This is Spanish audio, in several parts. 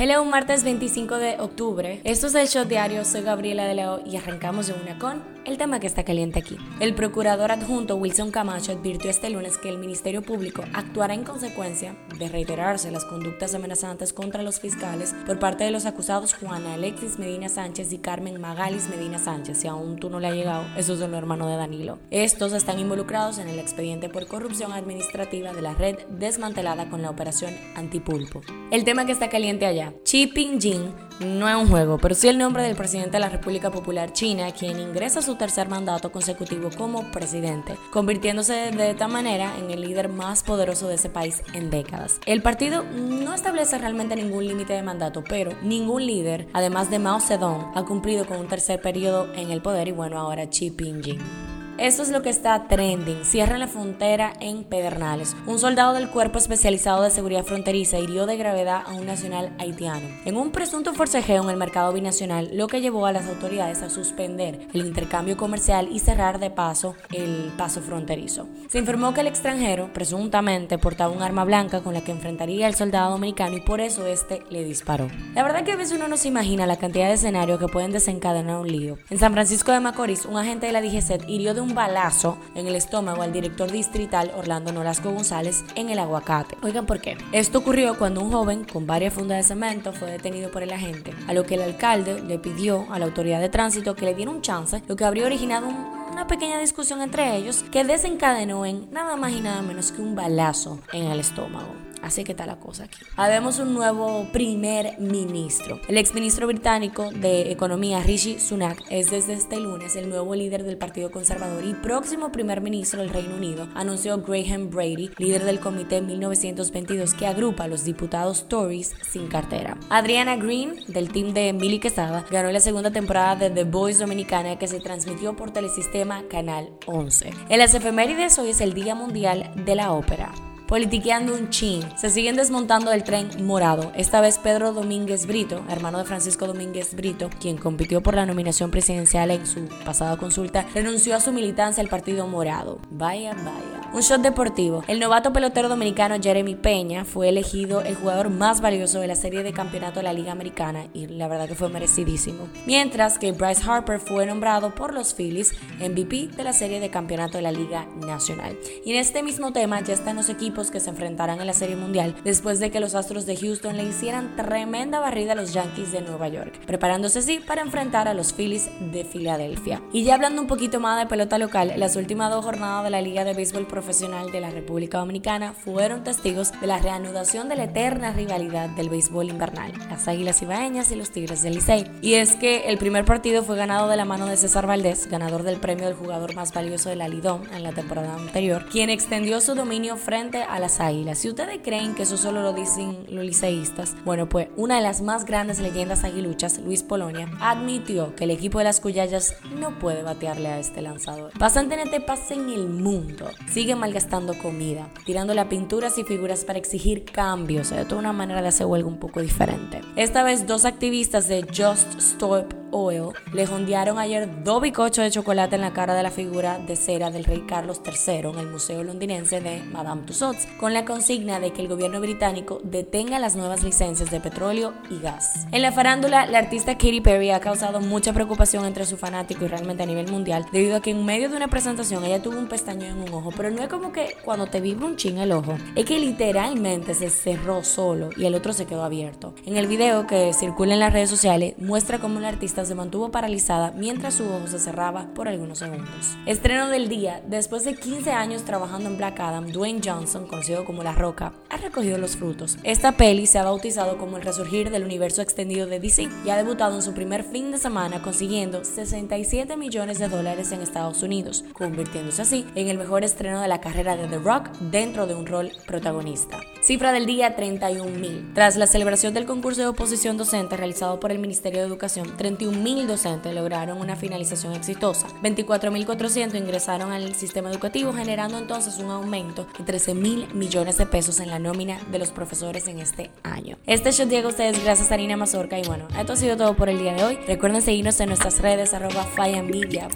Hello, martes 25 de octubre. Esto es el show diario, soy Gabriela de Leo y arrancamos de una con el tema que está caliente aquí. El procurador adjunto Wilson Camacho advirtió este lunes que el Ministerio Público actuará en consecuencia de reiterarse las conductas amenazantes contra los fiscales por parte de los acusados Juana Alexis Medina Sánchez y Carmen Magalis Medina Sánchez. Si aún tú no le ha llegado, esos son los hermanos de Danilo. Estos están involucrados en el expediente por corrupción administrativa de la red desmantelada con la operación Antipulpo. El tema que está caliente allá Xi Jinping no es un juego, pero sí el nombre del presidente de la República Popular China, quien ingresa a su tercer mandato consecutivo como presidente, convirtiéndose de esta manera en el líder más poderoso de ese país en décadas. El partido no establece realmente ningún límite de mandato, pero ningún líder, además de Mao Zedong, ha cumplido con un tercer periodo en el poder y bueno, ahora Xi Jinping. Esto es lo que está trending. Cierran la frontera en Pedernales. Un soldado del Cuerpo Especializado de Seguridad Fronteriza hirió de gravedad a un nacional haitiano. En un presunto forcejeo en el mercado binacional, lo que llevó a las autoridades a suspender el intercambio comercial y cerrar de paso el paso fronterizo. Se informó que el extranjero presuntamente portaba un arma blanca con la que enfrentaría al soldado dominicano y por eso este le disparó. La verdad que a veces uno no se imagina la cantidad de escenarios que pueden desencadenar un lío. En San Francisco de Macorís, un agente de la DGCET hirió de un un balazo en el estómago al director distrital Orlando Nolasco González en el aguacate. Oigan, ¿por qué? Esto ocurrió cuando un joven con varias fundas de cemento fue detenido por el agente, a lo que el alcalde le pidió a la autoridad de tránsito que le diera un chance, lo que habría originado una pequeña discusión entre ellos que desencadenó en nada más y nada menos que un balazo en el estómago. Así que está la cosa aquí. Habemos un nuevo primer ministro. El exministro británico de Economía, Rishi Sunak, es desde este lunes el nuevo líder del Partido Conservador y próximo primer ministro del Reino Unido, anunció Graham Brady, líder del Comité 1922 que agrupa a los diputados Tories sin cartera. Adriana Green, del team de Milly Quesada, ganó la segunda temporada de The Voice Dominicana que se transmitió por Telesistema Canal 11. En las efemérides hoy es el Día Mundial de la Ópera politiqueando un chin. Se siguen desmontando del tren morado. Esta vez Pedro Domínguez Brito, hermano de Francisco Domínguez Brito, quien compitió por la nominación presidencial en su pasada consulta, renunció a su militancia al Partido Morado. Vaya, vaya. Un shot deportivo. El novato pelotero dominicano Jeremy Peña fue elegido el jugador más valioso de la serie de campeonato de la Liga Americana y la verdad que fue merecidísimo. Mientras que Bryce Harper fue nombrado por los Phillies MVP de la serie de campeonato de la Liga Nacional. Y en este mismo tema ya están los equipos que se enfrentarán en la Serie Mundial después de que los Astros de Houston le hicieran tremenda barrida a los Yankees de Nueva York, preparándose así para enfrentar a los Phillies de Filadelfia. Y ya hablando un poquito más de pelota local, las últimas dos jornadas de la Liga de Béisbol Profesional de la República Dominicana fueron testigos de la reanudación de la eterna rivalidad del béisbol invernal, las Águilas Ibaeñas y los Tigres del Licey. Y es que el primer partido fue ganado de la mano de César Valdés, ganador del premio del jugador más valioso de la Lidón en la temporada anterior, quien extendió su dominio frente a las águilas. Si ustedes creen que eso solo lo dicen los liceístas, bueno, pues una de las más grandes leyendas aguiluchas, Luis Polonia, admitió que el equipo de las Cuyayas no puede batearle a este lanzador. Pasan TNT pasa en el mundo. Sigue malgastando comida, tirando las pinturas y figuras para exigir cambios, de toda una manera de hacer huelga un poco diferente. Esta vez dos activistas de Just Stop Oil le jondearon ayer dos bicochos de chocolate en la cara de la figura de cera del rey Carlos III en el Museo Londinense de Madame Tussauds, con la consigna de que el gobierno británico detenga las nuevas licencias de petróleo y gas. En la farándula, la artista Katy Perry ha causado mucha preocupación entre su fanático y realmente a nivel mundial, debido a que en medio de una presentación ella tuvo un pestaño en un ojo, pero no es como que cuando te vibra un ching el ojo, es que literalmente se cerró solo y el otro se quedó abierto. En el video que circula en las redes sociales, muestra cómo la artista se mantuvo paralizada mientras su ojo se cerraba por algunos segundos. Estreno del día, después de 15 años trabajando en Black Adam, Dwayne Johnson, conocido como La Roca, ha recogido los frutos. Esta peli se ha bautizado como el resurgir del universo extendido de DC y ha debutado en su primer fin de semana consiguiendo 67 millones de dólares en Estados Unidos, convirtiéndose así en el mejor estreno de la carrera de The Rock dentro de un rol protagonista. Cifra del día 31 mil. Tras la celebración del concurso de oposición docente realizado por el Ministerio de Educación, 31 mil docentes lograron una finalización exitosa. 24.400 ingresaron al sistema educativo, generando entonces un aumento de 13 mil millones de pesos en la nómina de los profesores en este año. Este show llega a ustedes gracias a Nina Mazorca y bueno, esto ha sido todo por el día de hoy. Recuerden seguirnos en nuestras redes arroba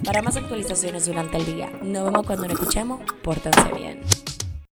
para más actualizaciones durante el día. Nos vemos cuando nos escuchemos. Pórtense bien.